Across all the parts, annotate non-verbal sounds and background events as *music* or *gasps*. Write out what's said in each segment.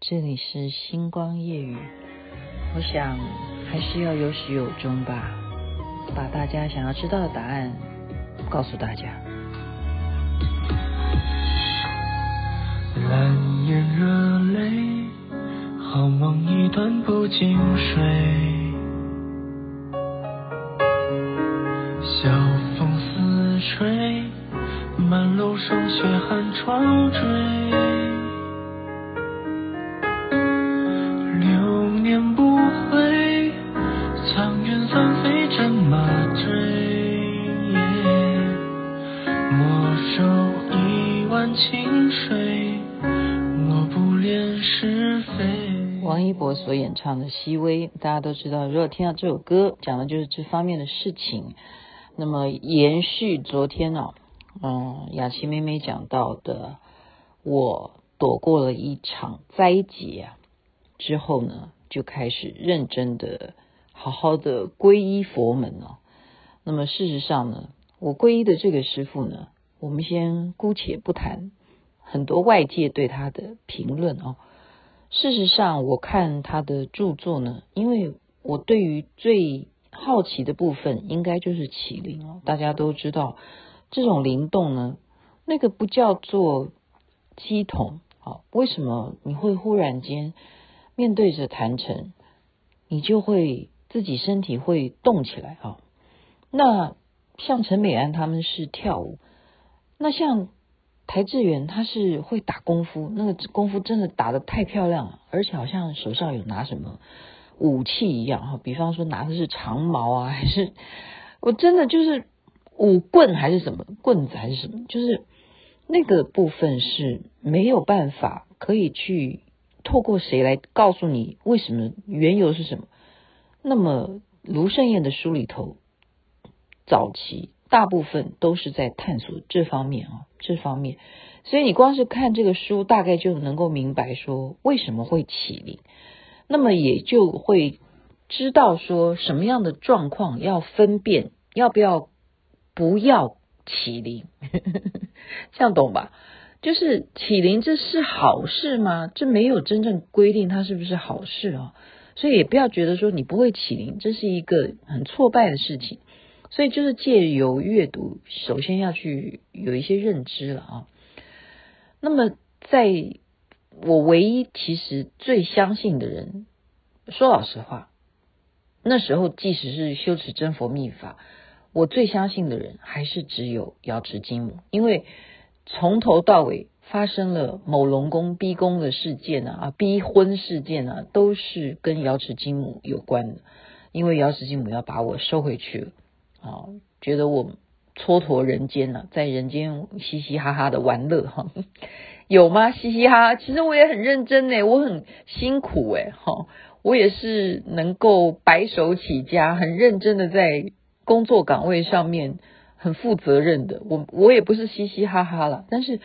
这里是星光夜雨，我想还是要有始有终吧，把大家想要知道的答案告诉大家。蓝眼热泪，好梦一段不经睡，晓风似吹，满楼霜雪寒窗坠。唱的《熹微》，大家都知道。如果听到这首歌，讲的就是这方面的事情。那么延续昨天呢、嗯，雅琪妹妹讲到的，我躲过了一场灾劫啊，之后呢，就开始认真的、好好的皈依佛门了。那么事实上呢，我皈依的这个师父呢，我们先姑且不谈。很多外界对他的评论哦，事实上我看他的著作呢，因为我对于最好奇的部分，应该就是启灵哦。大家都知道，这种灵动呢，那个不叫做乩童，好，为什么你会忽然间面对着坛城，你就会自己身体会动起来啊？那像陈美安他们是跳舞，那像。邰智源他是会打功夫，那个功夫真的打得太漂亮了，而且好像手上有拿什么武器一样哈，比方说拿的是长矛啊，*laughs* 还是我真的就是武棍还是什么棍子还是什么，就是那个部分是没有办法可以去透过谁来告诉你为什么缘由是什么。那么卢胜彦的书里头早期。大部分都是在探索这方面啊，这方面，所以你光是看这个书，大概就能够明白说为什么会起灵，那么也就会知道说什么样的状况要分辨，要不要不要起灵，*laughs* 这样懂吧？就是起灵这是好事吗？这没有真正规定它是不是好事啊，所以也不要觉得说你不会起灵，这是一个很挫败的事情。所以就是借由阅读，首先要去有一些认知了啊。那么，在我唯一其实最相信的人，说老实话，那时候即使是修持真佛密法，我最相信的人还是只有瑶池金母，因为从头到尾发生了某龙宫逼宫的事件啊，逼婚事件啊，都是跟瑶池金母有关的，因为瑶池金母要把我收回去了。啊，觉得我蹉跎人间了，在人间嘻嘻哈哈的玩乐哈，*laughs* 有吗？嘻嘻哈哈，其实我也很认真呢，我很辛苦诶，哈，我也是能够白手起家，很认真的在工作岗位上面很负责任的，我我也不是嘻嘻哈哈了，但是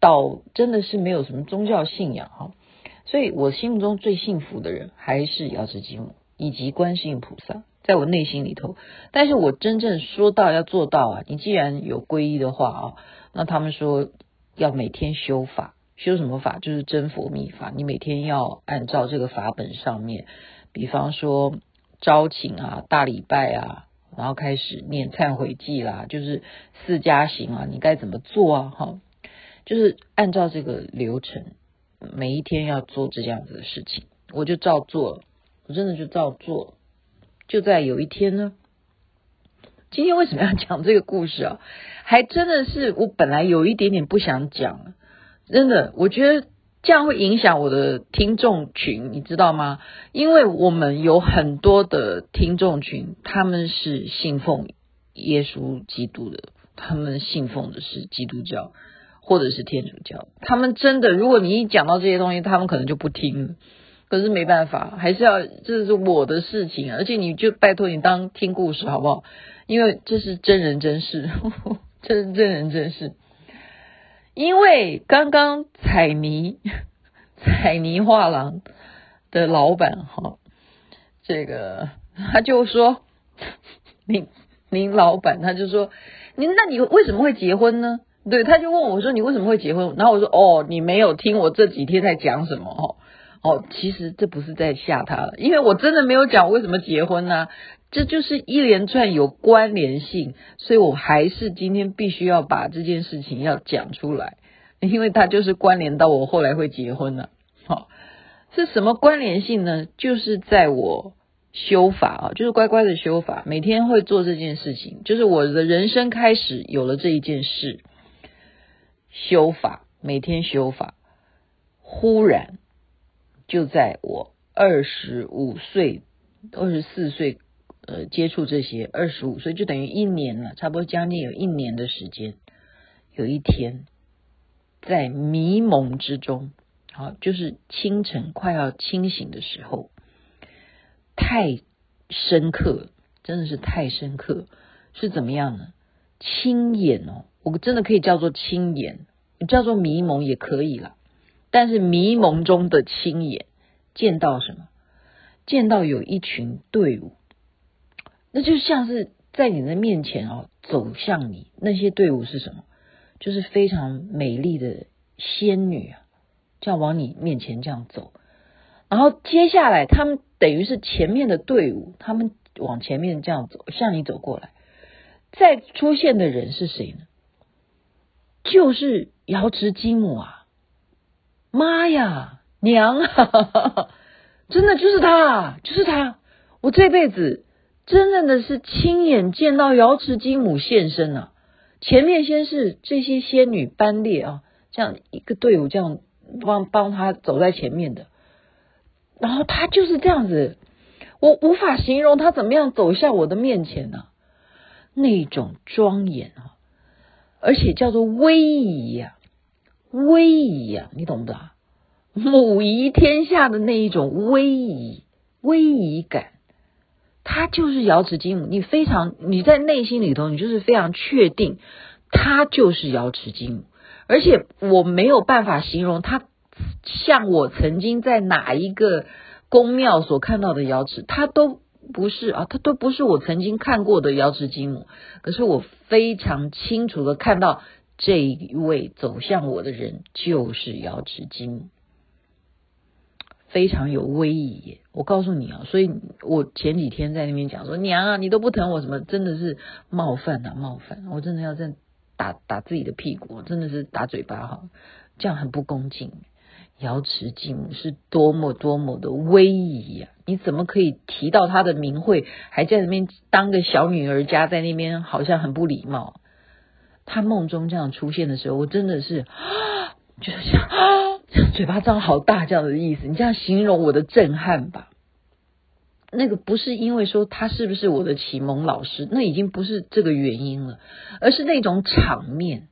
倒真的是没有什么宗教信仰哈，所以我心目中最幸福的人还是瑶池金母以及观世音菩萨。在我内心里头，但是我真正说到要做到啊！你既然有皈依的话啊，那他们说要每天修法，修什么法？就是真佛密法。你每天要按照这个法本上面，比方说朝请啊、大礼拜啊，然后开始念忏悔偈啦，就是四加行啊，你该怎么做啊？哈，就是按照这个流程，每一天要做这样子的事情，我就照做，我真的就照做。就在有一天呢，今天为什么要讲这个故事啊？*laughs* 还真的是我本来有一点点不想讲，真的，我觉得这样会影响我的听众群，你知道吗？因为我们有很多的听众群，他们是信奉耶稣基督的，他们信奉的是基督教或者是天主教，他们真的，如果你一讲到这些东西，他们可能就不听了。可是没办法，还是要这是我的事情，而且你就拜托你当听故事好不好？因为这是真人真事，呵呵，这是真人真事。因为刚刚彩泥彩泥画廊的老板哈，这个他就说，*laughs* 您您老板他就说，您那你为什么会结婚呢？对，他就问我说，你为什么会结婚？然后我说，哦，你没有听我这几天在讲什么哦。哦，其实这不是在吓他，因为我真的没有讲为什么结婚呢、这就是一连串有关联性，所以我还是今天必须要把这件事情要讲出来，因为它就是关联到我后来会结婚了。好、哦，是什么关联性呢？就是在我修法啊，就是乖乖的修法，每天会做这件事情，就是我的人生开始有了这一件事，修法，每天修法，忽然。就在我二十五岁、二十四岁，呃，接触这些，二十五岁就等于一年了，差不多将近有一年的时间。有一天，在迷蒙之中，好，就是清晨快要清醒的时候，太深刻，真的是太深刻，是怎么样呢？亲眼哦，我真的可以叫做亲眼，叫做迷蒙也可以了。但是迷蒙中的亲眼见到什么？见到有一群队伍，那就像是在你的面前哦，走向你。那些队伍是什么？就是非常美丽的仙女啊，这样往你面前这样走。然后接下来，他们等于是前面的队伍，他们往前面这样走，向你走过来。再出现的人是谁呢？就是瑶池金母啊！妈呀，娘啊，*laughs* 真的就是他，就是他。我这辈子真正的是亲眼见到瑶池金母现身啊！前面先是这些仙女班列啊，这样一个队伍这样帮帮他走在前面的，然后他就是这样子，我无法形容他怎么样走向我的面前呢、啊？那种庄严啊，而且叫做威仪呀。威仪呀，你懂不懂？母仪天下的那一种威仪、威仪感，他就是瑶池金母。你非常，你在内心里头，你就是非常确定，他就是瑶池金母。而且我没有办法形容他像我曾经在哪一个宫庙所看到的瑶池，他都不是啊，他都不是我曾经看过的瑶池金母。可是我非常清楚的看到。这一位走向我的人就是瑶池金，非常有威仪。我告诉你啊，所以我前几天在那边讲说，娘啊，你都不疼我什么，真的是冒犯啊，冒犯！我真的要这样打打自己的屁股，真的是打嘴巴哈，这样很不恭敬。瑶池金是多么多么的威仪呀！你怎么可以提到她的名讳，还在那边当个小女儿家，在那边好像很不礼貌？他梦中这样出现的时候，我真的是 *gasps* 就是像 *gasps* 嘴巴张好大这样的意思。你这样形容我的震撼吧。那个不是因为说他是不是我的启蒙老师，那已经不是这个原因了，而是那种场面。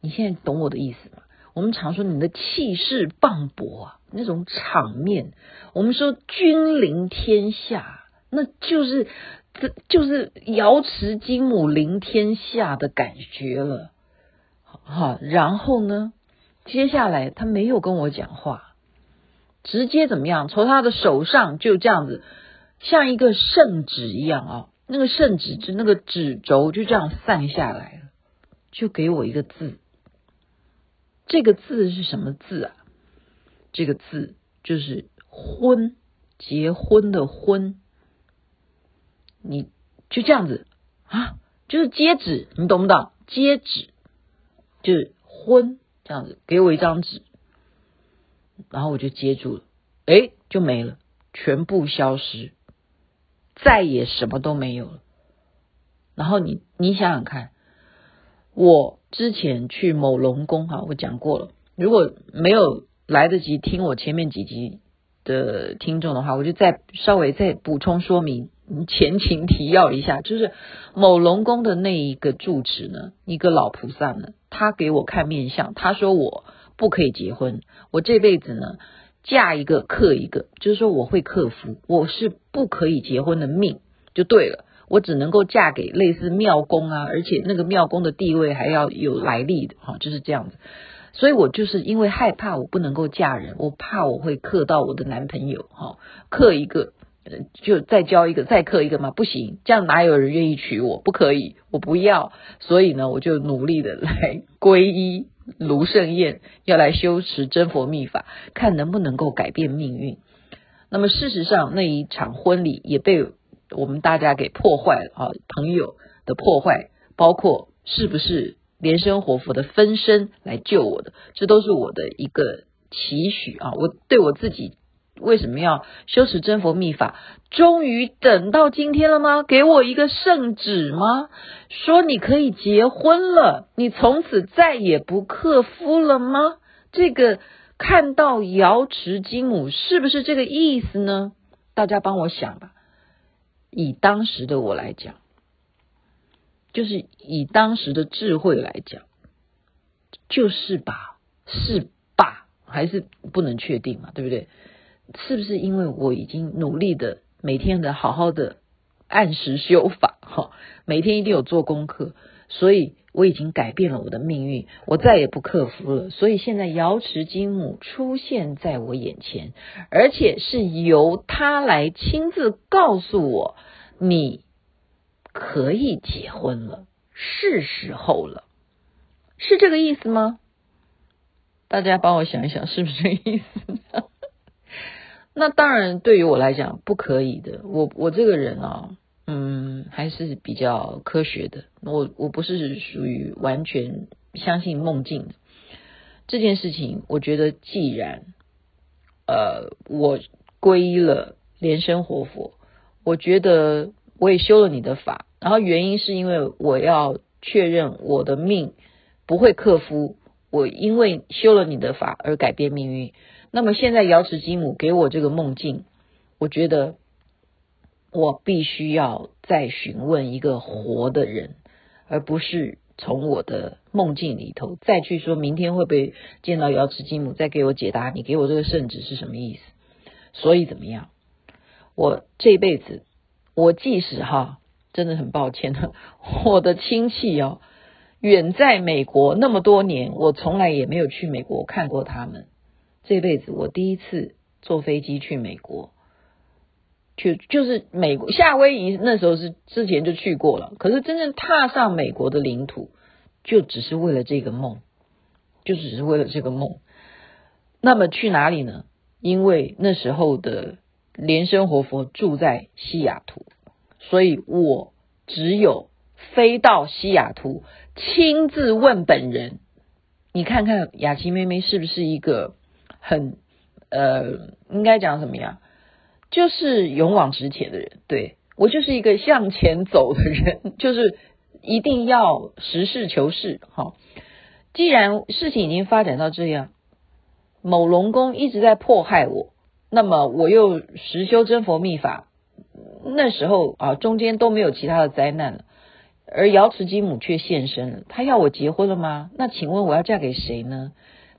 你现在懂我的意思吗？我们常说你的气势磅礴啊，那种场面。我们说君临天下，那就是。这就是瑶池金母临天下的感觉了，好，然后呢，接下来他没有跟我讲话，直接怎么样？从他的手上就这样子，像一个圣旨一样啊，那个圣旨就那个纸轴就这样散下来了，就给我一个字。这个字是什么字啊？这个字就是婚，结婚的婚。你就这样子啊，就是接旨，你懂不懂？接旨就是婚这样子，给我一张纸，然后我就接住了，诶，就没了，全部消失，再也什么都没有了。然后你你想想看，我之前去某龙宫哈，我讲过了，如果没有来得及听我前面几集的听众的话，我就再稍微再补充说明。前情提要一下，就是某龙宫的那一个住持呢，一个老菩萨呢，他给我看面相，他说我不可以结婚，我这辈子呢嫁一个克一个，就是说我会克夫，我是不可以结婚的命，就对了，我只能够嫁给类似庙公啊，而且那个庙公的地位还要有来历的哈，就是这样子，所以我就是因为害怕我不能够嫁人，我怕我会克到我的男朋友哈，克一个。就再交一个，再刻一个吗？不行，这样哪有人愿意娶我？不可以，我不要。所以呢，我就努力的来皈依卢胜彦，要来修持真佛密法，看能不能够改变命运。那么事实上，那一场婚礼也被我们大家给破坏了啊！朋友的破坏，包括是不是莲生活佛的分身来救我的，这都是我的一个期许啊！我对我自己。为什么要修持真佛密法？终于等到今天了吗？给我一个圣旨吗？说你可以结婚了，你从此再也不克夫了吗？这个看到瑶池金母是不是这个意思呢？大家帮我想吧。以当时的我来讲，就是以当时的智慧来讲，就是吧？是吧？还是不能确定嘛？对不对？是不是因为我已经努力的每天的好好的按时修法哈，每天一定有做功课，所以我已经改变了我的命运，我再也不克服了。所以现在瑶池金母出现在我眼前，而且是由他来亲自告诉我，你可以结婚了，是时候了，是这个意思吗？大家帮我想一想，是不是这个意思？那当然，对于我来讲不可以的。我我这个人啊，嗯，还是比较科学的。我我不是属于完全相信梦境这件事情。我觉得，既然呃，我皈依了莲生活佛，我觉得我也修了你的法。然后原因是因为我要确认我的命不会克夫，我因为修了你的法而改变命运。那么现在瑶池金母给我这个梦境，我觉得我必须要再询问一个活的人，而不是从我的梦境里头再去说明天会不会见到瑶池金母，再给我解答你给我这个圣旨是什么意思。所以怎么样？我这辈子，我即使哈，真的很抱歉，*laughs* 我的亲戚哦，远在美国那么多年，我从来也没有去美国看过他们。这辈子我第一次坐飞机去美国，去就是美国夏威夷，那时候是之前就去过了，可是真正踏上美国的领土，就只是为了这个梦，就只是为了这个梦。那么去哪里呢？因为那时候的莲生活佛住在西雅图，所以我只有飞到西雅图，亲自问本人。你看看雅琪妹妹是不是一个？很呃，应该讲什么呀？就是勇往直前的人，对，我就是一个向前走的人，就是一定要实事求是。哈，既然事情已经发展到这样，某龙宫一直在迫害我，那么我又实修真佛秘法，那时候啊，中间都没有其他的灾难了，而瑶池金母却现身了，他要我结婚了吗？那请问我要嫁给谁呢？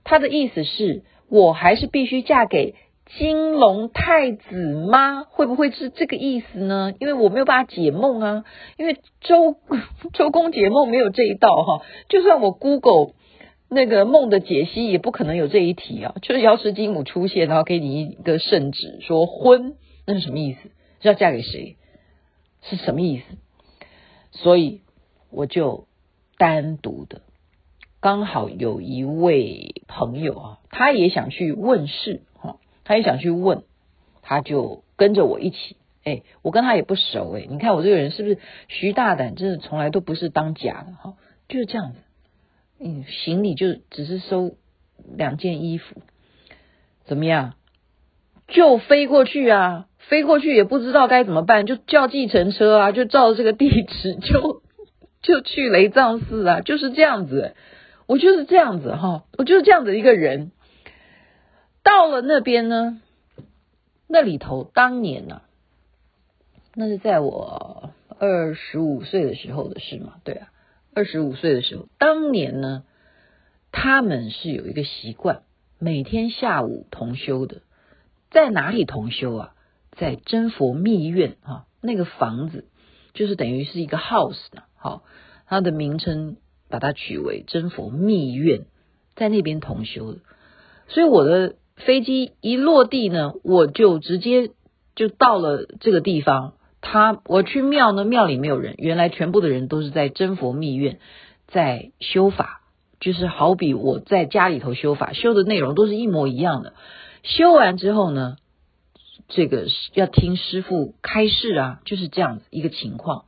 他的意思是。我还是必须嫁给金龙太子吗？会不会是这个意思呢？因为我没有办法解梦啊，因为周周公解梦没有这一道哈。就算我 Google 那个梦的解析，也不可能有这一题啊。就是瑶池金母出现，然后给你一个圣旨，说婚，那是什么意思？是要嫁给谁？是什么意思？所以我就单独的。刚好有一位朋友啊，他也想去问事哈，他也想去问，他就跟着我一起。哎，我跟他也不熟哎，你看我这个人是不是徐大胆？真的从来都不是当假的哈，就是这样子。嗯，行李就只是收两件衣服，怎么样？就飞过去啊，飞过去也不知道该怎么办，就叫计程车啊，就照这个地址就就去雷藏寺啊，就是这样子。我就是这样子哈，我就是这样子的一个人。到了那边呢，那里头当年呢、那是在我二十五岁的时候的事嘛，对啊，二十五岁的时候，当年呢，他们是有一个习惯，每天下午同修的，在哪里同修啊？在真佛密院啊，那个房子就是等于是一个 house 的，好，它的名称。把它取为真佛密院，在那边同修的，所以我的飞机一落地呢，我就直接就到了这个地方，他我去庙呢，庙里没有人，原来全部的人都是在真佛密院在修法，就是好比我在家里头修法，修的内容都是一模一样的。修完之后呢，这个要听师父开示啊，就是这样子一个情况。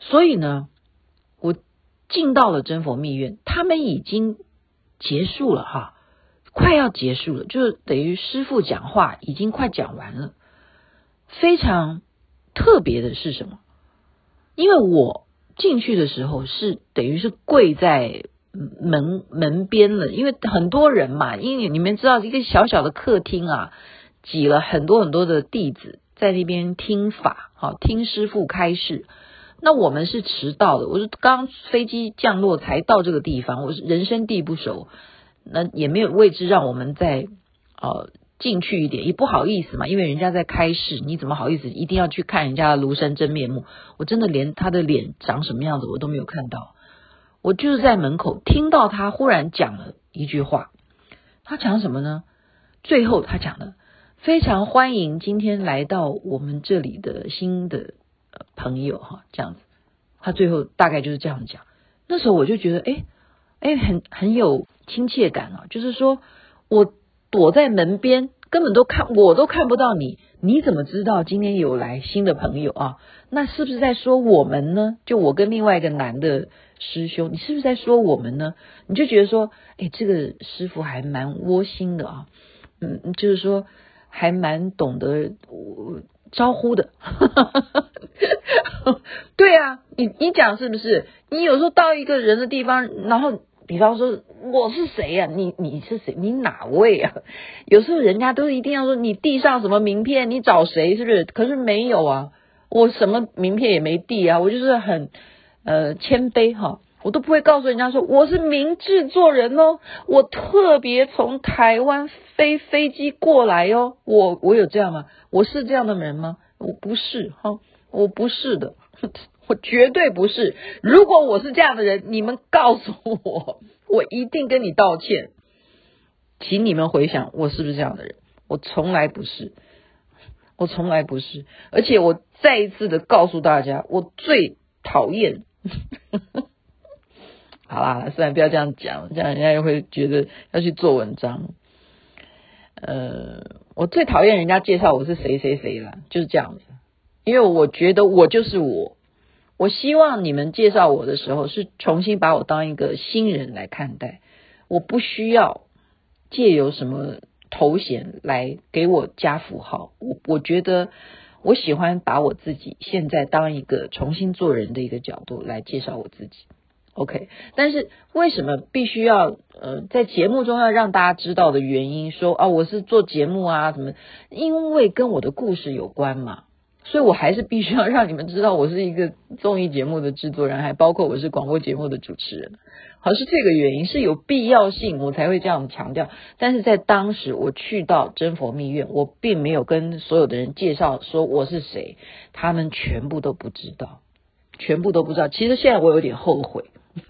所以呢，进到了真佛密院，他们已经结束了哈，快要结束了，就是等于师父讲话已经快讲完了。非常特别的是什么？因为我进去的时候是等于是跪在门门边了，因为很多人嘛，因为你们知道一个小小的客厅啊，挤了很多很多的弟子在那边听法，好听师父开示。那我们是迟到的，我是刚飞机降落才到这个地方，我是人生地不熟，那也没有位置让我们在呃。进去一点也不好意思嘛，因为人家在开市，你怎么好意思一定要去看人家的庐山真面目？我真的连他的脸长什么样子我都没有看到，我就是在门口听到他忽然讲了一句话，他讲什么呢？最后他讲了非常欢迎今天来到我们这里的新的朋友哈，这样子，他最后大概就是这样讲。那时候我就觉得哎哎很很有亲切感啊，就是说我。躲在门边，根本都看我都看不到你，你怎么知道今天有来新的朋友啊？那是不是在说我们呢？就我跟另外一个男的师兄，你是不是在说我们呢？你就觉得说，哎，这个师傅还蛮窝心的啊，嗯，就是说还蛮懂得我招呼的。*laughs* 对啊，你你讲是不是？你有时候到一个人的地方，然后。比方说我是谁呀？你你是谁？你哪位啊？有时候人家都一定要说你递上什么名片，你找谁？是不是？可是没有啊，我什么名片也没递啊，我就是很呃谦卑哈，我都不会告诉人家说我是明制作人哦，我特别从台湾飞飞机过来哦，我我有这样吗？我是这样的人吗？我不是哈，我不是的。*laughs* 我绝对不是。如果我是这样的人，你们告诉我，我一定跟你道歉。请你们回想，我是不是这样的人？我从来不是，我从来不是。而且我再一次的告诉大家，我最讨厌。好啦，虽然不要这样讲，这样人家又会觉得要去做文章。呃，我最讨厌人家介绍我是谁谁谁了，就是这样子。因为我觉得我就是我。我希望你们介绍我的时候是重新把我当一个新人来看待，我不需要借由什么头衔来给我加符号。我我觉得我喜欢把我自己现在当一个重新做人的一个角度来介绍我自己。OK，但是为什么必须要呃在节目中要让大家知道的原因说啊我是做节目啊什么？因为跟我的故事有关嘛。所以我还是必须要让你们知道，我是一个综艺节目的制作人，还包括我是广播节目的主持人。好，是这个原因，是有必要性，我才会这样强调。但是在当时我去到真佛密院，我并没有跟所有的人介绍说我是谁，他们全部都不知道，全部都不知道。其实现在我有点后悔，*laughs*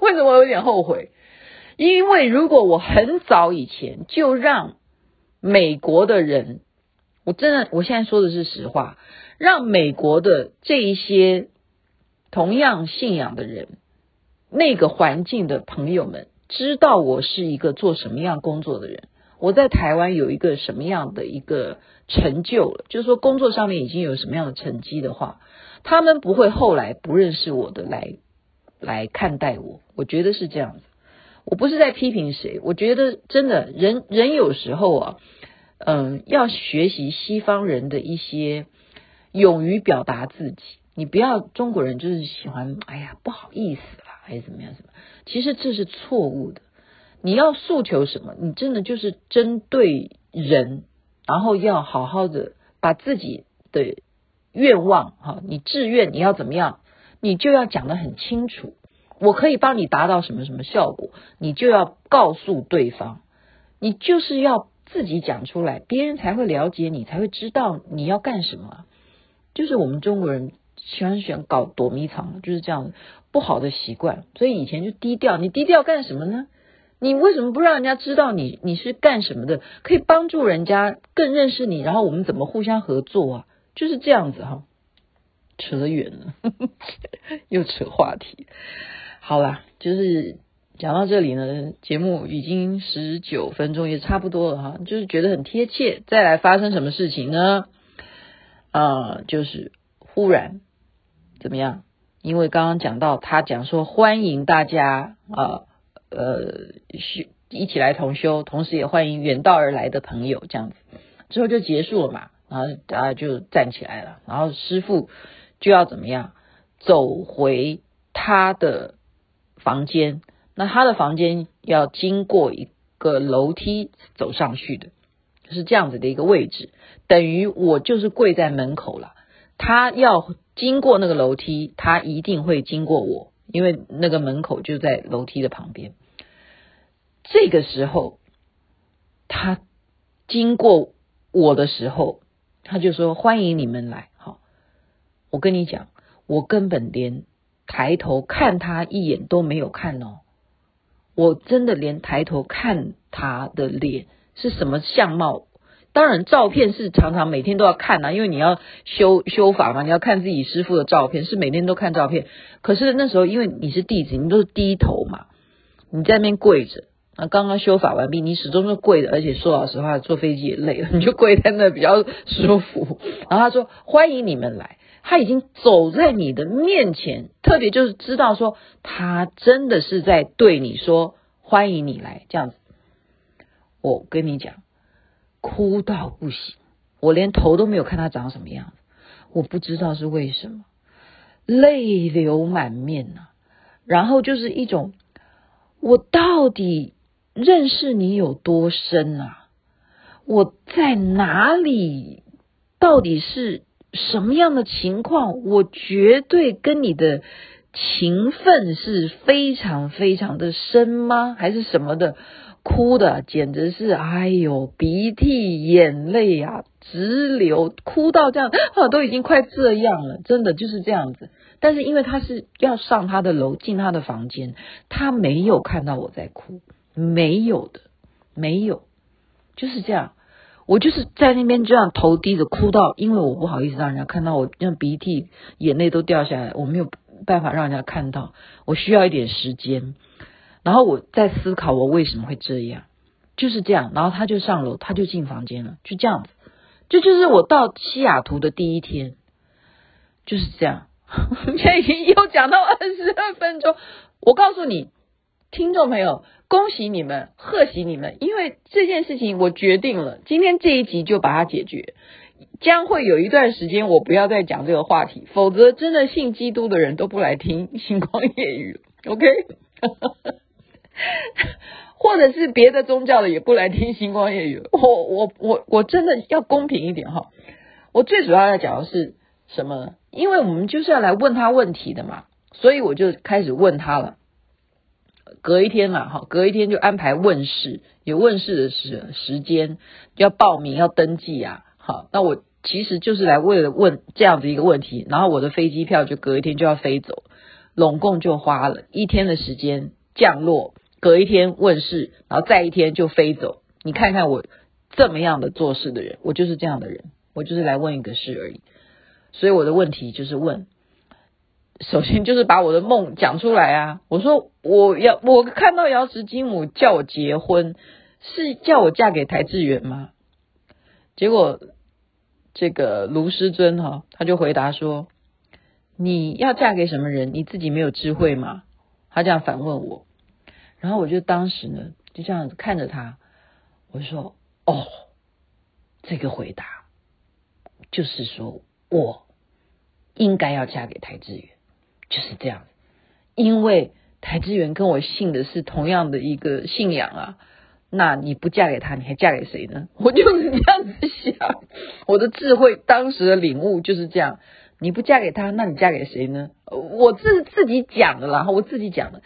为什么我有点后悔？因为如果我很早以前就让美国的人。我真的，我现在说的是实话，让美国的这一些同样信仰的人，那个环境的朋友们，知道我是一个做什么样工作的人，我在台湾有一个什么样的一个成就了，就是说工作上面已经有什么样的成绩的话，他们不会后来不认识我的来来看待我，我觉得是这样子。我不是在批评谁，我觉得真的人人有时候啊。嗯，要学习西方人的一些勇于表达自己。你不要中国人就是喜欢，哎呀，不好意思啦，还是怎么样？什么？其实这是错误的。你要诉求什么？你真的就是针对人，然后要好好的把自己的愿望，哈，你志愿你要怎么样，你就要讲得很清楚。我可以帮你达到什么什么效果，你就要告诉对方，你就是要。自己讲出来，别人才会了解你，才会知道你要干什么。就是我们中国人喜欢喜欢搞躲迷藏，就是这样不好的习惯。所以以前就低调，你低调干什么呢？你为什么不让人家知道你你是干什么的？可以帮助人家更认识你，然后我们怎么互相合作啊？就是这样子哈，扯远了，*laughs* 又扯话题。好啦，就是讲到这里呢，节目已经十九分钟，也差不多了哈，就是觉得很贴切。再来发生什么事情呢？啊、呃，就是忽然怎么样？因为刚刚讲到他讲说欢迎大家啊。呃呃，一起来同修，同时也欢迎远道而来的朋友，这样子之后就结束了嘛，然后大家就站起来了，然后师傅就要怎么样走回他的房间，那他的房间要经过一个楼梯走上去的，是这样子的一个位置，等于我就是跪在门口了，他要经过那个楼梯，他一定会经过我，因为那个门口就在楼梯的旁边。这个时候，他经过我的时候，他就说：“欢迎你们来。”好，我跟你讲，我根本连抬头看他一眼都没有看哦，我真的连抬头看他的脸是什么相貌。当然，照片是常常每天都要看啊，因为你要修修法嘛，你要看自己师父的照片，是每天都看照片。可是那时候，因为你是弟子，你都是低头嘛，你在那边跪着。啊，刚刚修法完毕，你始终是跪的，而且说老实话，坐飞机也累了，*laughs* 你就跪在那比较舒服。*laughs* 然后他说：“欢迎你们来。”他已经走在你的面前，特别就是知道说他真的是在对你说：“欢迎你来。”这样子，我跟你讲，哭到不行，我连头都没有看他长什么样子，我不知道是为什么，泪流满面呐、啊。然后就是一种，我到底。认识你有多深啊？我在哪里？到底是什么样的情况？我绝对跟你的情分是非常非常的深吗？还是什么的？哭的简直是哎呦，鼻涕眼泪啊直流，哭到这样，*laughs* 都已经快这样了，真的就是这样子。但是因为他是要上他的楼，进他的房间，他没有看到我在哭。没有的，没有，就是这样。我就是在那边这样头低着哭到，因为我不好意思让人家看到我，让鼻涕眼泪都掉下来，我没有办法让人家看到，我需要一点时间。然后我在思考我为什么会这样，就是这样。然后他就上楼，他就进房间了，就这样子。这就，是我到西雅图的第一天，就是这样。我 *laughs* 们现在已经又讲到二十二分钟，我告诉你，听众朋友。恭喜你们，贺喜你们！因为这件事情我决定了，今天这一集就把它解决。将会有一段时间我不要再讲这个话题，否则真的信基督的人都不来听星光夜语，*laughs* OK？或者是别的宗教的也不来听星光夜语。我我我我真的要公平一点哈。我最主要要讲的是什么呢？因为我们就是要来问他问题的嘛，所以我就开始问他了。隔一天了，哈，隔一天就安排问世，有问世的时时间要报名要登记啊，好，那我其实就是来为了问这样子一个问题，然后我的飞机票就隔一天就要飞走，拢共就花了一天的时间降落，隔一天问世，然后再一天就飞走，你看看我这么样的做事的人，我就是这样的人，我就是来问一个事而已，所以我的问题就是问。首先就是把我的梦讲出来啊！我说我要我看到瑶池金母叫我结婚，是叫我嫁给台志远吗？结果这个卢师尊哈，他就回答说：“你要嫁给什么人？你自己没有智慧吗？”他这样反问我，然后我就当时呢就这样子看着他，我说：“哦，这个回答就是说我应该要嫁给台志远。”就是这样，因为台资源跟我信的是同样的一个信仰啊，那你不嫁给他，你还嫁给谁呢？*laughs* 我就是这样子想，我的智慧当时的领悟就是这样，你不嫁给他，那你嫁给谁呢？我自自己讲的啦，我自己讲的。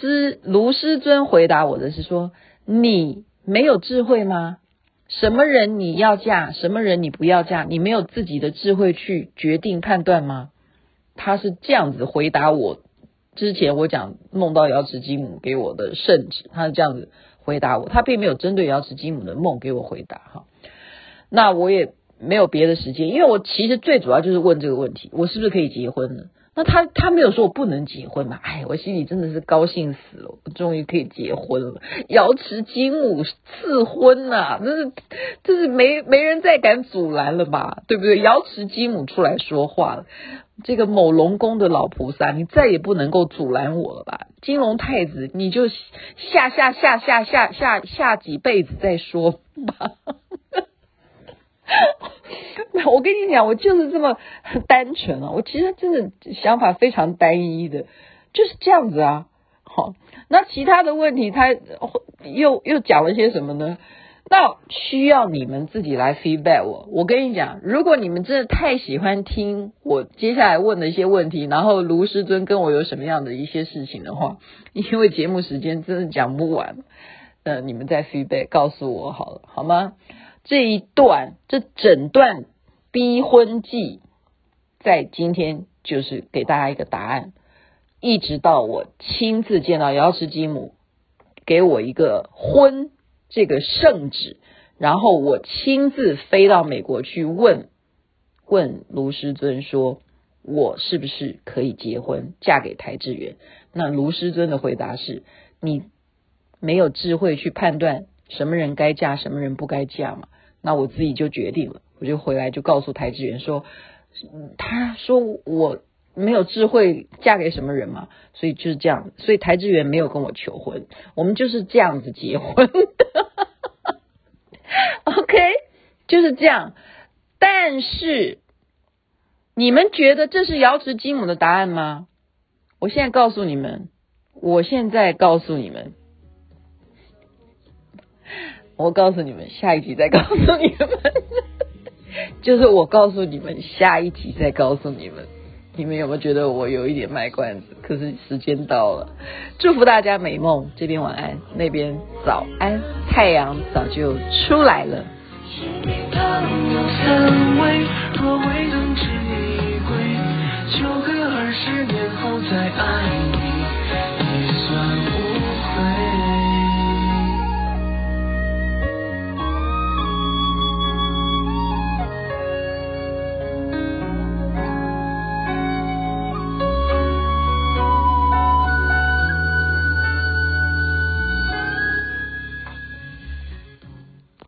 师卢师尊回答我的是说，你没有智慧吗？什么人你要嫁，什么人你不要嫁，你没有自己的智慧去决定判断吗？他是这样子回答我之前我讲梦到瑶池金母给我的圣旨，他是这样子回答我，他并没有针对瑶池金母的梦给我回答哈。那我也没有别的时间，因为我其实最主要就是问这个问题，我是不是可以结婚呢？那他他没有说我不能结婚嘛？哎，我心里真的是高兴死了，我终于可以结婚了。瑶池金母赐婚呐、啊，这是这是没没人再敢阻拦了吧？对不对？瑶池金母出来说话了，这个某龙宫的老菩萨，你再也不能够阻拦我了吧？金龙太子，你就下下下下下下下几辈子再说吧。*laughs* 我跟你讲，我就是这么单纯啊！我其实真的想法非常单一的，就是这样子啊。好，那其他的问题他又又讲了些什么呢？那需要你们自己来 feedback 我。我跟你讲，如果你们真的太喜欢听我接下来问的一些问题，然后卢师尊跟我有什么样的一些事情的话，*laughs* 因为节目时间真的讲不完，呃，你们再 feedback 告诉我好了，好吗？这一段，这整段逼婚记，在今天就是给大家一个答案。一直到我亲自见到瑶池基母，给我一个婚这个圣旨，然后我亲自飞到美国去问问卢师尊说，我是不是可以结婚嫁给台志远？那卢师尊的回答是：你没有智慧去判断什么人该嫁，什么人不该嫁嘛。那我自己就决定了，我就回来就告诉台志远说，他说我没有智慧嫁给什么人嘛，所以就是这样，所以台志远没有跟我求婚，我们就是这样子结婚的，*laughs* OK，就是这样。但是你们觉得这是瑶池金母的答案吗？我现在告诉你们，我现在告诉你们。我告诉你们，下一集再告诉你们，就是我告诉你们，下一集再告诉你们。你们有没有觉得我有一点卖关子？可是时间到了，祝福大家美梦。这边晚安，那边早安，太阳早就出来了。